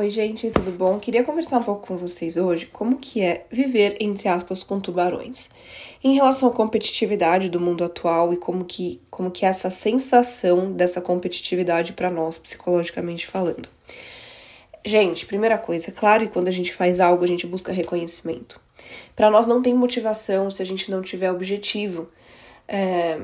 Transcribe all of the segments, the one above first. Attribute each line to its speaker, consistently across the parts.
Speaker 1: Oi, gente, tudo bom? Queria conversar um pouco com vocês hoje como que é viver, entre aspas, com tubarões. Em relação à competitividade do mundo atual e como que, como que é essa sensação dessa competitividade para nós, psicologicamente falando. Gente, primeira coisa, claro que quando a gente faz algo, a gente busca reconhecimento. Para nós não tem motivação se a gente não tiver objetivo. É,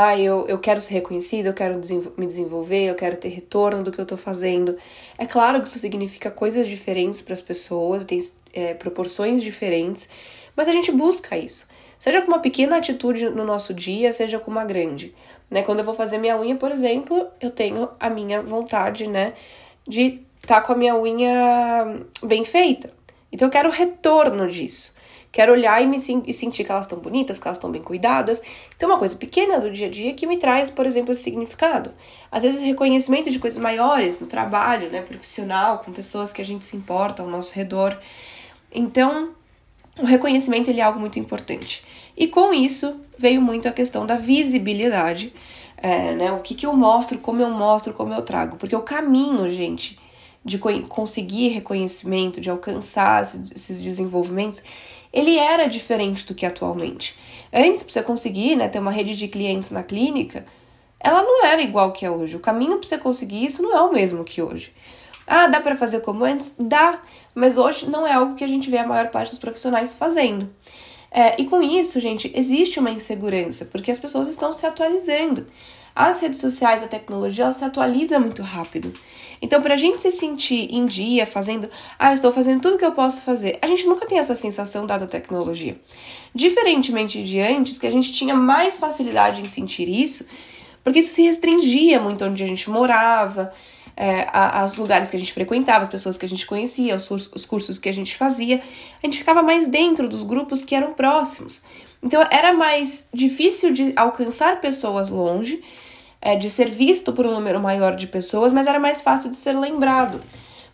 Speaker 1: ah, eu, eu quero ser reconhecido, eu quero me desenvolver, eu quero ter retorno do que eu tô fazendo. É claro que isso significa coisas diferentes para as pessoas, tem é, proporções diferentes, mas a gente busca isso. Seja com uma pequena atitude no nosso dia, seja com uma grande. Né? Quando eu vou fazer minha unha, por exemplo, eu tenho a minha vontade, né, de estar tá com a minha unha bem feita. Então eu quero retorno disso. Quero olhar e me e sentir que elas estão bonitas, que elas estão bem cuidadas. Então, uma coisa pequena do dia a dia que me traz, por exemplo, esse significado. Às vezes, reconhecimento de coisas maiores no trabalho, né, profissional, com pessoas que a gente se importa ao nosso redor. Então, o reconhecimento ele é algo muito importante. E com isso veio muito a questão da visibilidade, é, né? O que, que eu mostro, como eu mostro, como eu trago. Porque o caminho, gente, de conseguir reconhecimento, de alcançar esses desenvolvimentos, ele era diferente do que atualmente. Antes, para você conseguir né, ter uma rede de clientes na clínica, ela não era igual que é hoje. O caminho para você conseguir isso não é o mesmo que hoje. Ah, dá para fazer como antes? Dá, mas hoje não é algo que a gente vê a maior parte dos profissionais fazendo. É, e com isso, gente, existe uma insegurança, porque as pessoas estão se atualizando. As redes sociais, a tecnologia, ela se atualiza muito rápido. Então, para a gente se sentir em dia, fazendo, ah, estou fazendo tudo que eu posso fazer, a gente nunca tem essa sensação dada a tecnologia. Diferentemente de antes, que a gente tinha mais facilidade em sentir isso, porque isso se restringia muito onde a gente morava, é, aos lugares que a gente frequentava, as pessoas que a gente conhecia, os, os cursos que a gente fazia. A gente ficava mais dentro dos grupos que eram próximos. Então era mais difícil de alcançar pessoas longe é, de ser visto por um número maior de pessoas, mas era mais fácil de ser lembrado.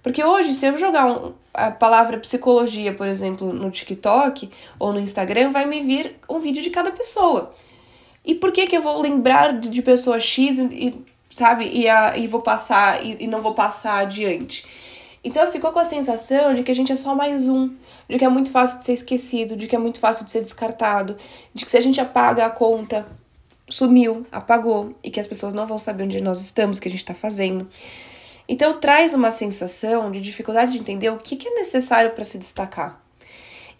Speaker 1: Porque hoje, se eu jogar um, a palavra psicologia, por exemplo, no TikTok ou no Instagram, vai me vir um vídeo de cada pessoa. E por que que eu vou lembrar de, de pessoa X e, sabe, e, a, e vou passar e, e não vou passar adiante? Então ficou com a sensação de que a gente é só mais um, de que é muito fácil de ser esquecido, de que é muito fácil de ser descartado, de que se a gente apaga a conta, sumiu, apagou e que as pessoas não vão saber onde nós estamos, o que a gente está fazendo. Então traz uma sensação de dificuldade de entender o que, que é necessário para se destacar.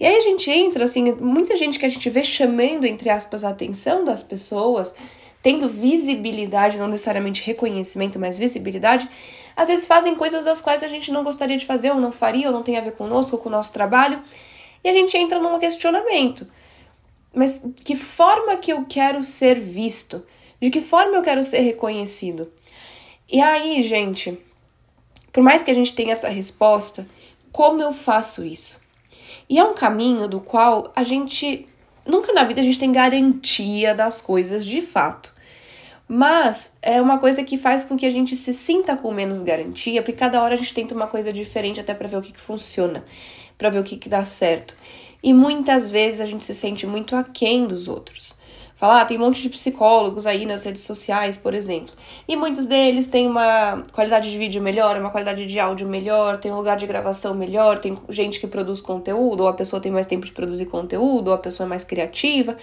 Speaker 1: E aí a gente entra, assim, muita gente que a gente vê chamando, entre aspas, a atenção das pessoas, tendo visibilidade, não necessariamente reconhecimento, mas visibilidade, às vezes fazem coisas das quais a gente não gostaria de fazer, ou não faria, ou não tem a ver conosco, ou com o nosso trabalho, e a gente entra num questionamento. Mas que forma que eu quero ser visto? De que forma eu quero ser reconhecido? E aí, gente, por mais que a gente tenha essa resposta, como eu faço isso? E é um caminho do qual a gente nunca na vida a gente tem garantia das coisas de fato. Mas é uma coisa que faz com que a gente se sinta com menos garantia, porque cada hora a gente tenta uma coisa diferente até para ver o que, que funciona, para ver o que, que dá certo. E muitas vezes a gente se sente muito aquém dos outros. Falar, ah, tem um monte de psicólogos aí nas redes sociais, por exemplo. E muitos deles têm uma qualidade de vídeo melhor, uma qualidade de áudio melhor, tem um lugar de gravação melhor, tem gente que produz conteúdo, ou a pessoa tem mais tempo de produzir conteúdo, ou a pessoa é mais criativa.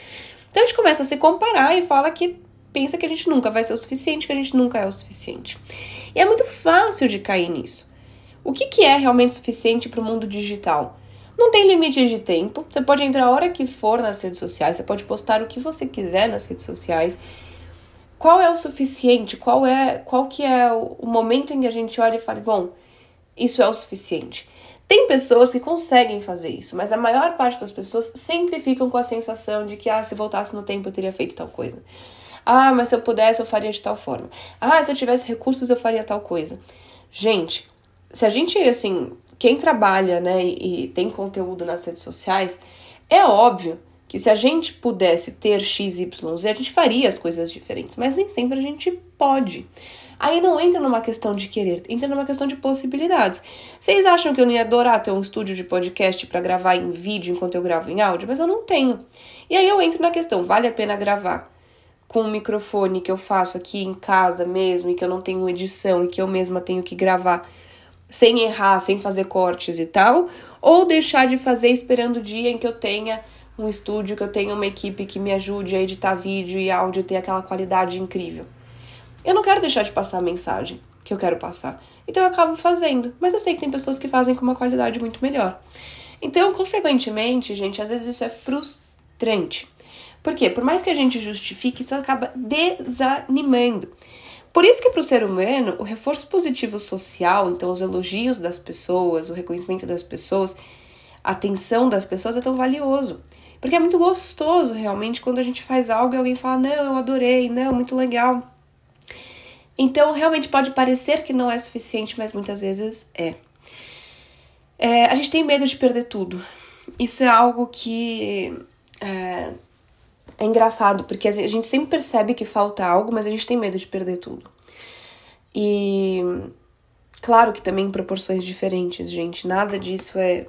Speaker 1: Então a gente começa a se comparar e fala que pensa que a gente nunca vai ser o suficiente, que a gente nunca é o suficiente. E é muito fácil de cair nisso. O que, que é realmente suficiente para o mundo digital? Não tem limite de tempo. Você pode entrar a hora que for nas redes sociais, você pode postar o que você quiser nas redes sociais. Qual é o suficiente? Qual é qual que é o momento em que a gente olha e fala, bom, isso é o suficiente? Tem pessoas que conseguem fazer isso, mas a maior parte das pessoas sempre ficam com a sensação de que, ah, se voltasse no tempo eu teria feito tal coisa. Ah, mas se eu pudesse eu faria de tal forma. Ah, se eu tivesse recursos eu faria tal coisa. Gente, se a gente, assim, quem trabalha, né, e, e tem conteúdo nas redes sociais, é óbvio que se a gente pudesse ter X, Y, Z, a gente faria as coisas diferentes, mas nem sempre a gente pode. Aí não entra numa questão de querer, entra numa questão de possibilidades. Vocês acham que eu não ia adorar ter um estúdio de podcast para gravar em vídeo enquanto eu gravo em áudio? Mas eu não tenho. E aí eu entro na questão: vale a pena gravar com o microfone que eu faço aqui em casa mesmo e que eu não tenho edição e que eu mesma tenho que gravar? Sem errar, sem fazer cortes e tal, ou deixar de fazer esperando o dia em que eu tenha um estúdio, que eu tenha uma equipe que me ajude a editar vídeo e áudio ter aquela qualidade incrível. Eu não quero deixar de passar a mensagem que eu quero passar. Então eu acabo fazendo. Mas eu sei que tem pessoas que fazem com uma qualidade muito melhor. Então, consequentemente, gente, às vezes isso é frustrante. Por quê? Por mais que a gente justifique, isso acaba desanimando. Por isso que para o ser humano, o reforço positivo social, então os elogios das pessoas, o reconhecimento das pessoas, a atenção das pessoas é tão valioso. Porque é muito gostoso realmente quando a gente faz algo e alguém fala, não, eu adorei, não, muito legal. Então, realmente pode parecer que não é suficiente, mas muitas vezes é. é a gente tem medo de perder tudo. Isso é algo que é, é engraçado, porque a gente sempre percebe que falta algo, mas a gente tem medo de perder tudo. E claro que também em proporções diferentes, gente. Nada disso é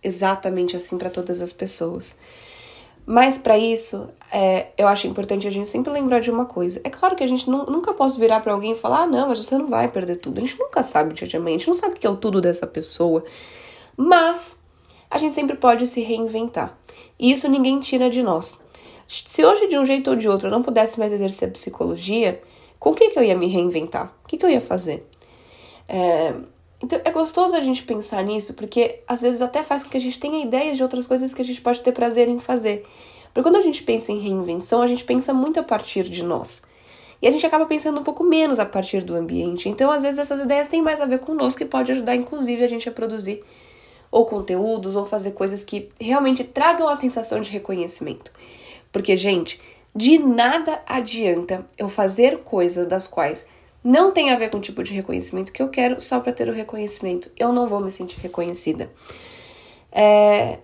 Speaker 1: exatamente assim para todas as pessoas. Mas para isso, é, eu acho importante a gente sempre lembrar de uma coisa. É claro que a gente nunca posso virar para alguém e falar: ah, não, mas você não vai perder tudo. A gente nunca sabe de a gente não sabe o que é o tudo dessa pessoa. Mas a gente sempre pode se reinventar. E isso ninguém tira de nós. Se hoje, de um jeito ou de outro, eu não pudesse mais exercer psicologia, com o que, que eu ia me reinventar? O que, que eu ia fazer? É, então é gostoso a gente pensar nisso, porque às vezes até faz com que a gente tenha ideias de outras coisas que a gente pode ter prazer em fazer. Porque quando a gente pensa em reinvenção, a gente pensa muito a partir de nós. E a gente acaba pensando um pouco menos a partir do ambiente. Então, às vezes, essas ideias têm mais a ver conosco e pode ajudar, inclusive, a gente a produzir ou conteúdos ou fazer coisas que realmente tragam a sensação de reconhecimento. Porque, gente, de nada adianta eu fazer coisas das quais não tem a ver com o tipo de reconhecimento que eu quero só para ter o reconhecimento. Eu não vou me sentir reconhecida. É...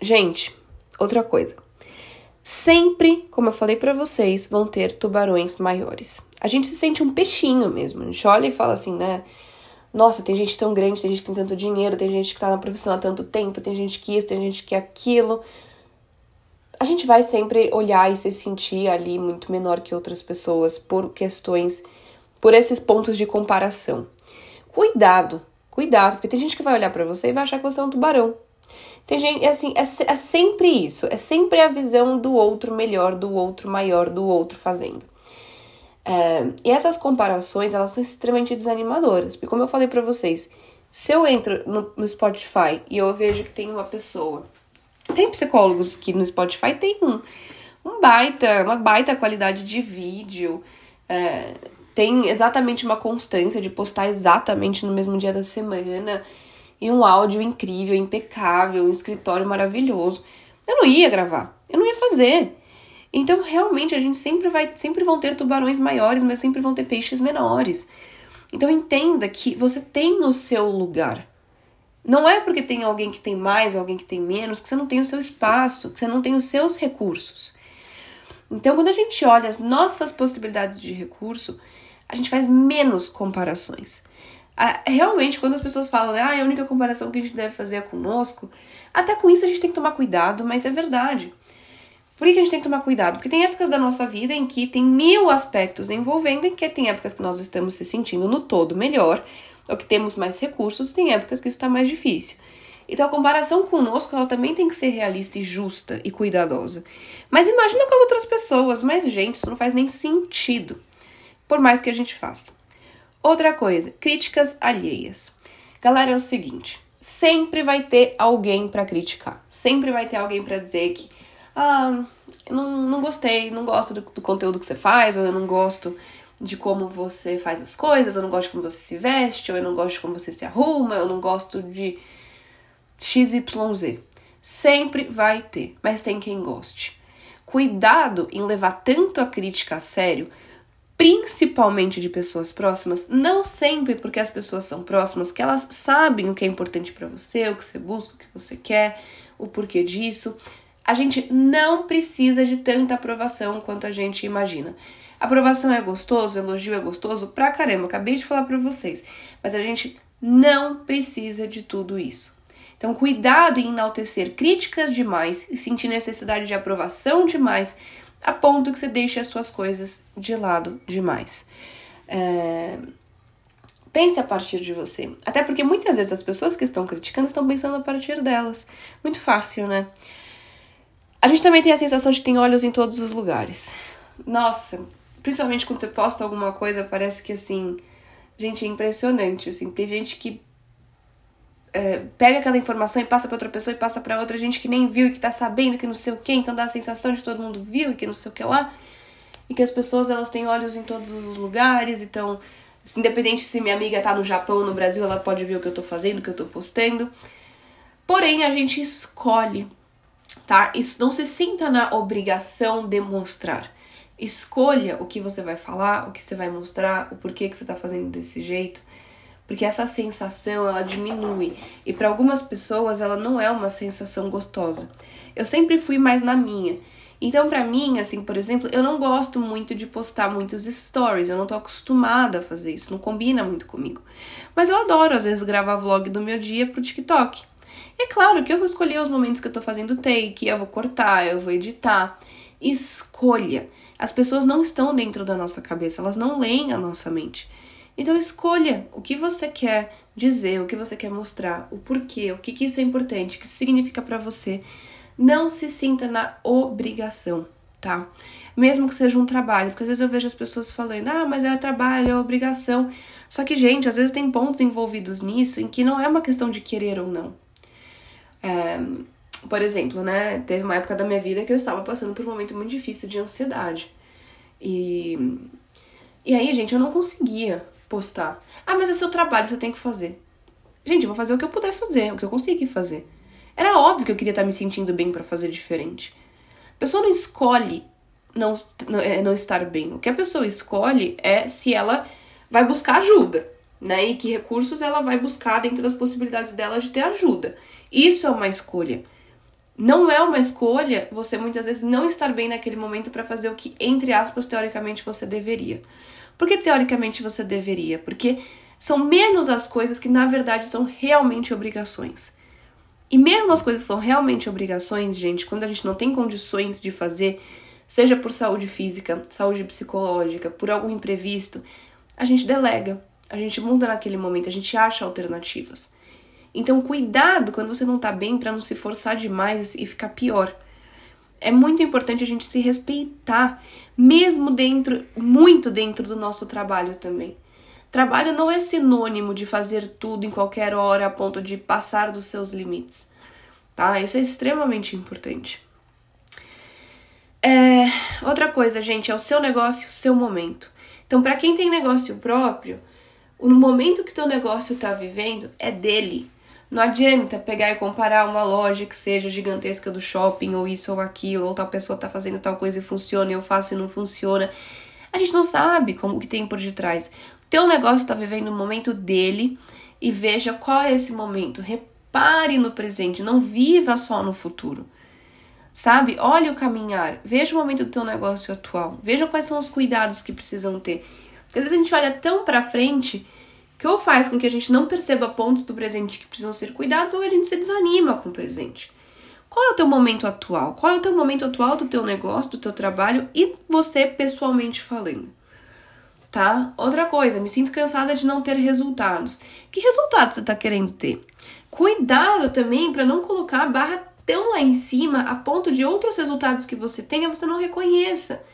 Speaker 1: Gente, outra coisa. Sempre, como eu falei para vocês, vão ter tubarões maiores. A gente se sente um peixinho mesmo. A gente olha e fala assim, né? Nossa, tem gente tão grande, tem gente que tem tanto dinheiro, tem gente que tá na profissão há tanto tempo, tem gente que isso, tem gente que aquilo. A gente vai sempre olhar e se sentir ali muito menor que outras pessoas por questões por esses pontos de comparação. Cuidado, cuidado, porque tem gente que vai olhar para você e vai achar que você é um tubarão. Tem gente, é assim, é, é sempre isso, é sempre a visão do outro melhor, do outro maior, do outro fazendo. É, e essas comparações, elas são extremamente desanimadoras, porque como eu falei para vocês, se eu entro no, no, Spotify e eu vejo que tem uma pessoa, tem psicólogos que no Spotify tem um, um baita, uma baita qualidade de vídeo, é, tem exatamente uma constância de postar exatamente no mesmo dia da semana e um áudio incrível, impecável, um escritório maravilhoso. Eu não ia gravar, eu não ia fazer. Então, realmente, a gente sempre vai, sempre vão ter tubarões maiores, mas sempre vão ter peixes menores. Então, entenda que você tem o seu lugar. Não é porque tem alguém que tem mais ou alguém que tem menos que você não tem o seu espaço, que você não tem os seus recursos. Então, quando a gente olha as nossas possibilidades de recurso, a gente faz menos comparações. Realmente, quando as pessoas falam, ah, a única comparação que a gente deve fazer é conosco, até com isso a gente tem que tomar cuidado, mas é verdade. Por que a gente tem que tomar cuidado? Porque tem épocas da nossa vida em que tem mil aspectos envolvendo, em que tem épocas que nós estamos se sentindo no todo melhor, ou que temos mais recursos, tem épocas que isso está mais difícil. Então a comparação conosco ela também tem que ser realista e justa e cuidadosa. Mas imagina com as outras pessoas, mas gente, isso não faz nem sentido por mais que a gente faça. Outra coisa, críticas alheias. Galera, é o seguinte, sempre vai ter alguém para criticar. Sempre vai ter alguém para dizer que ah, não, não gostei, não gosto do, do conteúdo que você faz, ou eu não gosto de como você faz as coisas, eu não gosto de como você se veste, ou eu não gosto de como você se arruma, eu não gosto de XYZ. Sempre vai ter, mas tem quem goste. Cuidado em levar tanto a crítica a sério principalmente de pessoas próximas, não sempre porque as pessoas são próximas que elas sabem o que é importante para você, o que você busca, o que você quer, o porquê disso. A gente não precisa de tanta aprovação quanto a gente imagina. Aprovação é gostoso, elogio é gostoso pra caramba, acabei de falar para vocês, mas a gente não precisa de tudo isso. Então, cuidado em enaltecer críticas demais e sentir necessidade de aprovação demais a ponto que você deixe as suas coisas de lado demais. É... Pense a partir de você. Até porque muitas vezes as pessoas que estão criticando estão pensando a partir delas. Muito fácil, né? A gente também tem a sensação de que tem olhos em todos os lugares. Nossa, principalmente quando você posta alguma coisa, parece que assim. Gente, é impressionante. Assim, tem gente que é, pega aquela informação e passa para outra pessoa e passa para outra gente que nem viu e que tá sabendo que não sei o que, então dá a sensação de que todo mundo viu e que não sei o que lá. E que as pessoas elas têm olhos em todos os lugares, então Independente se minha amiga tá no Japão ou no Brasil, ela pode ver o que eu tô fazendo, o que eu tô postando. Porém, a gente escolhe, tá? Isso não se sinta na obrigação de mostrar. Escolha o que você vai falar, o que você vai mostrar, o porquê que você tá fazendo desse jeito. Porque essa sensação, ela diminui. E para algumas pessoas, ela não é uma sensação gostosa. Eu sempre fui mais na minha. Então, para mim, assim, por exemplo, eu não gosto muito de postar muitos stories, eu não tô acostumada a fazer isso, não combina muito comigo. Mas eu adoro, às vezes, gravar vlog do meu dia pro TikTok. É claro que eu vou escolher os momentos que eu tô fazendo take, eu vou cortar, eu vou editar. Escolha. As pessoas não estão dentro da nossa cabeça, elas não leem a nossa mente. Então escolha o que você quer dizer, o que você quer mostrar, o porquê, o que, que isso é importante, o que isso significa para você não se sinta na obrigação, tá? Mesmo que seja um trabalho, porque às vezes eu vejo as pessoas falando, ah, mas é trabalho, é obrigação. Só que, gente, às vezes tem pontos envolvidos nisso em que não é uma questão de querer ou não. É, por exemplo, né, teve uma época da minha vida que eu estava passando por um momento muito difícil de ansiedade. E, e aí, gente, eu não conseguia postar. Ah, mas é seu trabalho, você tem que fazer. Gente, eu vou fazer o que eu puder fazer, o que eu conseguir fazer. Era óbvio que eu queria estar me sentindo bem para fazer diferente. A pessoa não escolhe não, é, não estar bem. O que a pessoa escolhe é se ela vai buscar ajuda, né? E que recursos ela vai buscar dentro das possibilidades dela de ter ajuda. Isso é uma escolha. Não é uma escolha você muitas vezes não estar bem naquele momento para fazer o que, entre aspas, teoricamente você deveria. Por que teoricamente você deveria? Porque são menos as coisas que na verdade são realmente obrigações. E mesmo as coisas são realmente obrigações, gente, quando a gente não tem condições de fazer, seja por saúde física, saúde psicológica, por algum imprevisto, a gente delega, a gente muda naquele momento, a gente acha alternativas. Então, cuidado quando você não tá bem para não se forçar demais e ficar pior. É muito importante a gente se respeitar, mesmo dentro, muito dentro do nosso trabalho também. Trabalho não é sinônimo de fazer tudo em qualquer hora a ponto de passar dos seus limites, tá? Isso é extremamente importante. É, outra coisa, gente, é o seu negócio, o seu momento. Então, para quem tem negócio próprio, o momento que teu negócio está vivendo é dele. Não adianta pegar e comparar uma loja que seja gigantesca do shopping, ou isso ou aquilo, ou tal pessoa está fazendo tal coisa e funciona, eu faço e não funciona. A gente não sabe como o que tem por detrás. Teu negócio está vivendo o momento dele e veja qual é esse momento. Repare no presente, não viva só no futuro. Sabe? Olhe o caminhar, veja o momento do teu negócio atual, veja quais são os cuidados que precisam ter. Às vezes a gente olha tão para frente que ou faz com que a gente não perceba pontos do presente que precisam ser cuidados ou a gente se desanima com o presente. Qual é o teu momento atual? Qual é o teu momento atual do teu negócio, do teu trabalho e você pessoalmente falando? tá? Outra coisa, me sinto cansada de não ter resultados. Que resultados você está querendo ter? Cuidado também para não colocar a barra tão lá em cima a ponto de outros resultados que você tenha você não reconheça.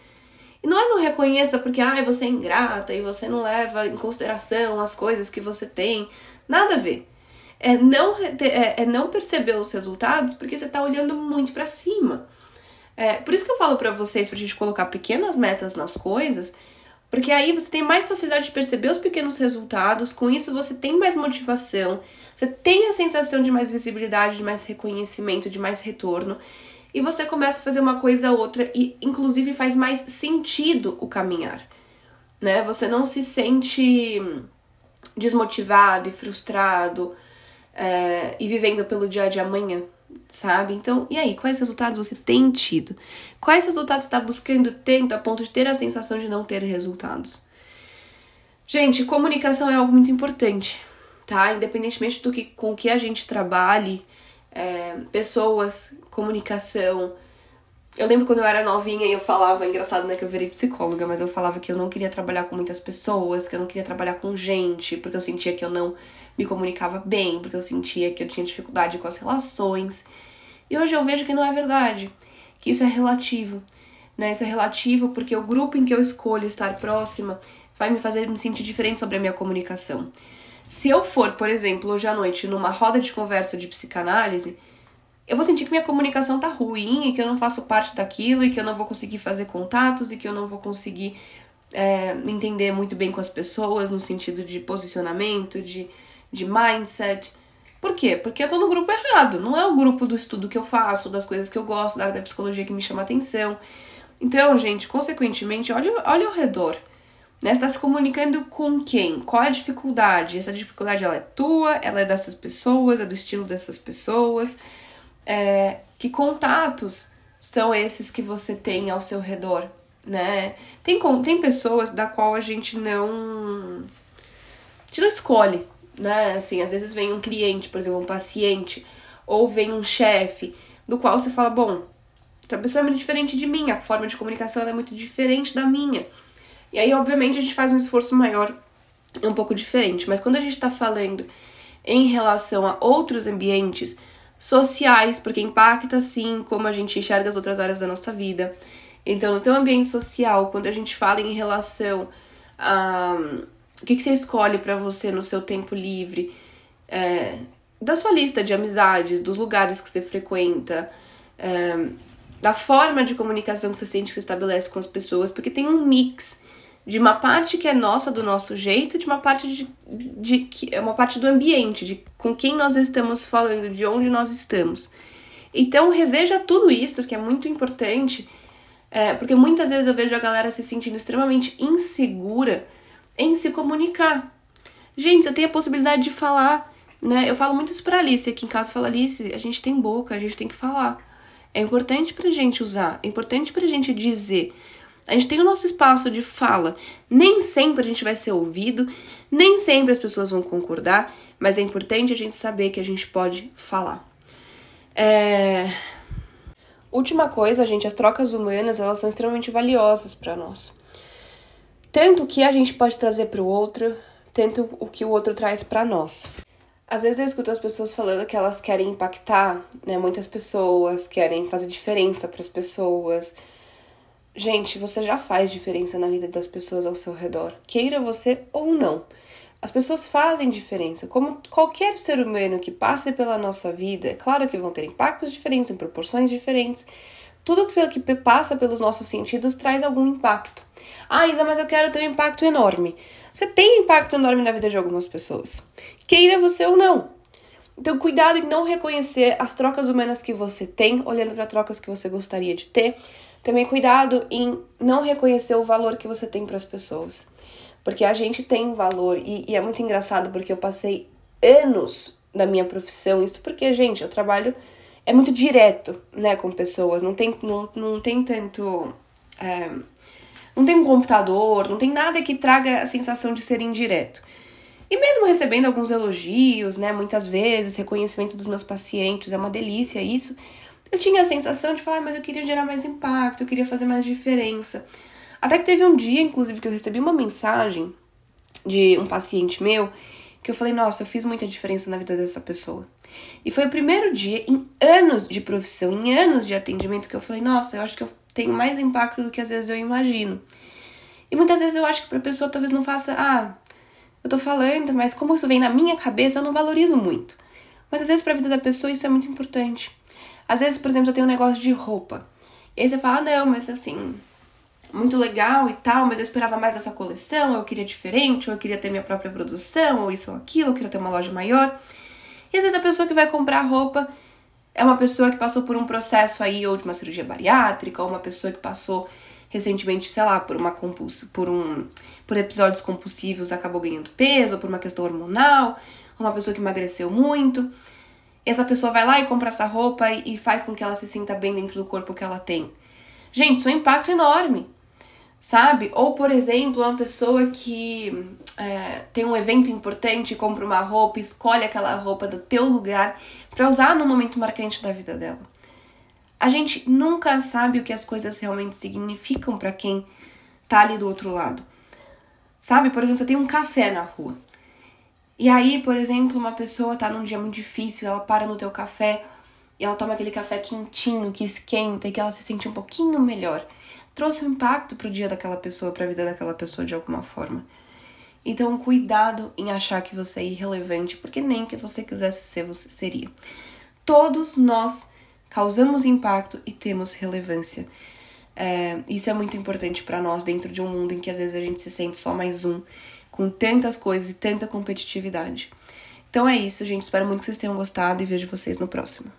Speaker 1: Não é não reconheça porque ah, você é ingrata e você não leva em consideração as coisas que você tem. Nada a ver. É não, é, é não perceber os resultados porque você está olhando muito para cima. É, por isso que eu falo para vocês, pra gente colocar pequenas metas nas coisas porque aí você tem mais facilidade de perceber os pequenos resultados, com isso você tem mais motivação, você tem a sensação de mais visibilidade, de mais reconhecimento, de mais retorno, e você começa a fazer uma coisa ou outra e inclusive faz mais sentido o caminhar. Né? Você não se sente desmotivado e frustrado é, e vivendo pelo dia de amanhã, sabe? Então, e aí, quais resultados você tem tido? Quais resultados você está buscando tanto a ponto de ter a sensação de não ter resultados? Gente, comunicação é algo muito importante, tá? Independentemente do que com que a gente trabalhe, é, pessoas, comunicação, Eu lembro quando eu era novinha e eu falava, engraçado, né, que eu virei psicóloga, mas eu falava que eu não queria trabalhar com muitas pessoas, que eu não queria trabalhar com gente, porque eu sentia que eu não me comunicava bem, porque eu sentia que eu tinha dificuldade com as relações. E hoje eu vejo que não é verdade, que isso é relativo. Né? Isso é relativo porque o grupo em que eu escolho estar próxima vai me fazer me sentir diferente sobre a minha comunicação. Se eu for, por exemplo, hoje à noite numa roda de conversa de psicanálise, eu vou sentir que minha comunicação tá ruim e que eu não faço parte daquilo e que eu não vou conseguir fazer contatos e que eu não vou conseguir é, me entender muito bem com as pessoas no sentido de posicionamento, de, de mindset. Por quê? Porque eu tô no grupo errado. Não é o grupo do estudo que eu faço, das coisas que eu gosto, da área da psicologia que me chama atenção. Então, gente, consequentemente, olha, olha ao redor. Né? Você tá se comunicando com quem? Qual é a dificuldade? Essa dificuldade ela é tua, ela é dessas pessoas, é do estilo dessas pessoas é, que contatos são esses que você tem ao seu redor, né? Tem, tem pessoas da qual a gente não. A gente não escolhe, né? Assim, às vezes vem um cliente, por exemplo, um paciente, ou vem um chefe, do qual você fala, bom, essa pessoa é muito diferente de mim, a forma de comunicação é muito diferente da minha. E aí, obviamente, a gente faz um esforço maior, é um pouco diferente. Mas quando a gente tá falando em relação a outros ambientes, sociais, porque impacta sim como a gente enxerga as outras áreas da nossa vida. Então, no seu ambiente social, quando a gente fala em relação a o que, que você escolhe para você no seu tempo livre, é, da sua lista de amizades, dos lugares que você frequenta, é, da forma de comunicação que você sente que você estabelece com as pessoas, porque tem um mix de uma parte que é nossa do nosso jeito, de uma parte de, de que é uma parte do ambiente, de com quem nós estamos falando, de onde nós estamos. Então reveja tudo isso que é muito importante, é, porque muitas vezes eu vejo a galera se sentindo extremamente insegura em se comunicar. Gente, você tem a possibilidade de falar, né? Eu falo muito isso pra Alice aqui em casa, fala Alice, a gente tem boca, a gente tem que falar. É importante pra gente usar, é importante pra gente dizer. A gente tem o nosso espaço de fala. Nem sempre a gente vai ser ouvido, nem sempre as pessoas vão concordar, mas é importante a gente saber que a gente pode falar. É... Última coisa, gente, as trocas humanas elas são extremamente valiosas para nós. Tanto o que a gente pode trazer para o outro, tanto o que o outro traz para nós. Às vezes eu escuto as pessoas falando que elas querem impactar, né? Muitas pessoas querem fazer diferença para as pessoas, Gente, você já faz diferença na vida das pessoas ao seu redor, queira você ou não. As pessoas fazem diferença, como qualquer ser humano que passe pela nossa vida, é claro que vão ter impactos diferentes, em proporções diferentes. Tudo que passa pelos nossos sentidos traz algum impacto. Ah, Isa, mas eu quero ter um impacto enorme. Você tem um impacto enorme na vida de algumas pessoas, queira você ou não. Então, cuidado em não reconhecer as trocas humanas que você tem, olhando para trocas que você gostaria de ter, também cuidado em não reconhecer o valor que você tem para as pessoas. Porque a gente tem valor e, e, é muito engraçado porque eu passei anos da minha profissão, isso porque, gente, eu trabalho é muito direto, né, com pessoas, não tem, não, não tem tanto. É, não tem um computador, não tem nada que traga a sensação de ser indireto. E mesmo recebendo alguns elogios, né, muitas vezes, reconhecimento dos meus pacientes, é uma delícia isso, eu tinha a sensação de falar, mas eu queria gerar mais impacto, eu queria fazer mais diferença. Até que teve um dia, inclusive, que eu recebi uma mensagem de um paciente meu que eu falei, nossa, eu fiz muita diferença na vida dessa pessoa. E foi o primeiro dia em anos de profissão, em anos de atendimento, que eu falei, nossa, eu acho que eu tenho mais impacto do que às vezes eu imagino. E muitas vezes eu acho que pra pessoa talvez não faça, ah, eu tô falando, mas como isso vem na minha cabeça, eu não valorizo muito. Mas às vezes pra vida da pessoa isso é muito importante. Às vezes, por exemplo, eu tenho um negócio de roupa. E aí você fala, ah, não, mas assim, muito legal e tal, mas eu esperava mais dessa coleção, eu queria diferente, ou eu queria ter minha própria produção, ou isso ou aquilo, eu queria ter uma loja maior. E às vezes a pessoa que vai comprar roupa é uma pessoa que passou por um processo aí, ou de uma cirurgia bariátrica, ou uma pessoa que passou recentemente, sei lá, por uma compuls por um por episódios compulsivos acabou ganhando peso, ou por uma questão hormonal, ou uma pessoa que emagreceu muito essa pessoa vai lá e compra essa roupa e faz com que ela se sinta bem dentro do corpo que ela tem. Gente, isso é um impacto enorme, sabe? Ou, por exemplo, uma pessoa que é, tem um evento importante, compra uma roupa, escolhe aquela roupa do teu lugar para usar no momento marcante da vida dela. A gente nunca sabe o que as coisas realmente significam para quem tá ali do outro lado. Sabe, por exemplo, você tem um café na rua. E aí, por exemplo, uma pessoa tá num dia muito difícil, ela para no teu café e ela toma aquele café quentinho que esquenta e que ela se sente um pouquinho melhor. Trouxe um impacto pro dia daquela pessoa, pra vida daquela pessoa de alguma forma. Então, cuidado em achar que você é irrelevante, porque nem que você quisesse ser, você seria. Todos nós causamos impacto e temos relevância. É, isso é muito importante para nós dentro de um mundo em que às vezes a gente se sente só mais um, com tantas coisas e tanta competitividade. Então é isso, gente. Espero muito que vocês tenham gostado e vejo vocês no próximo.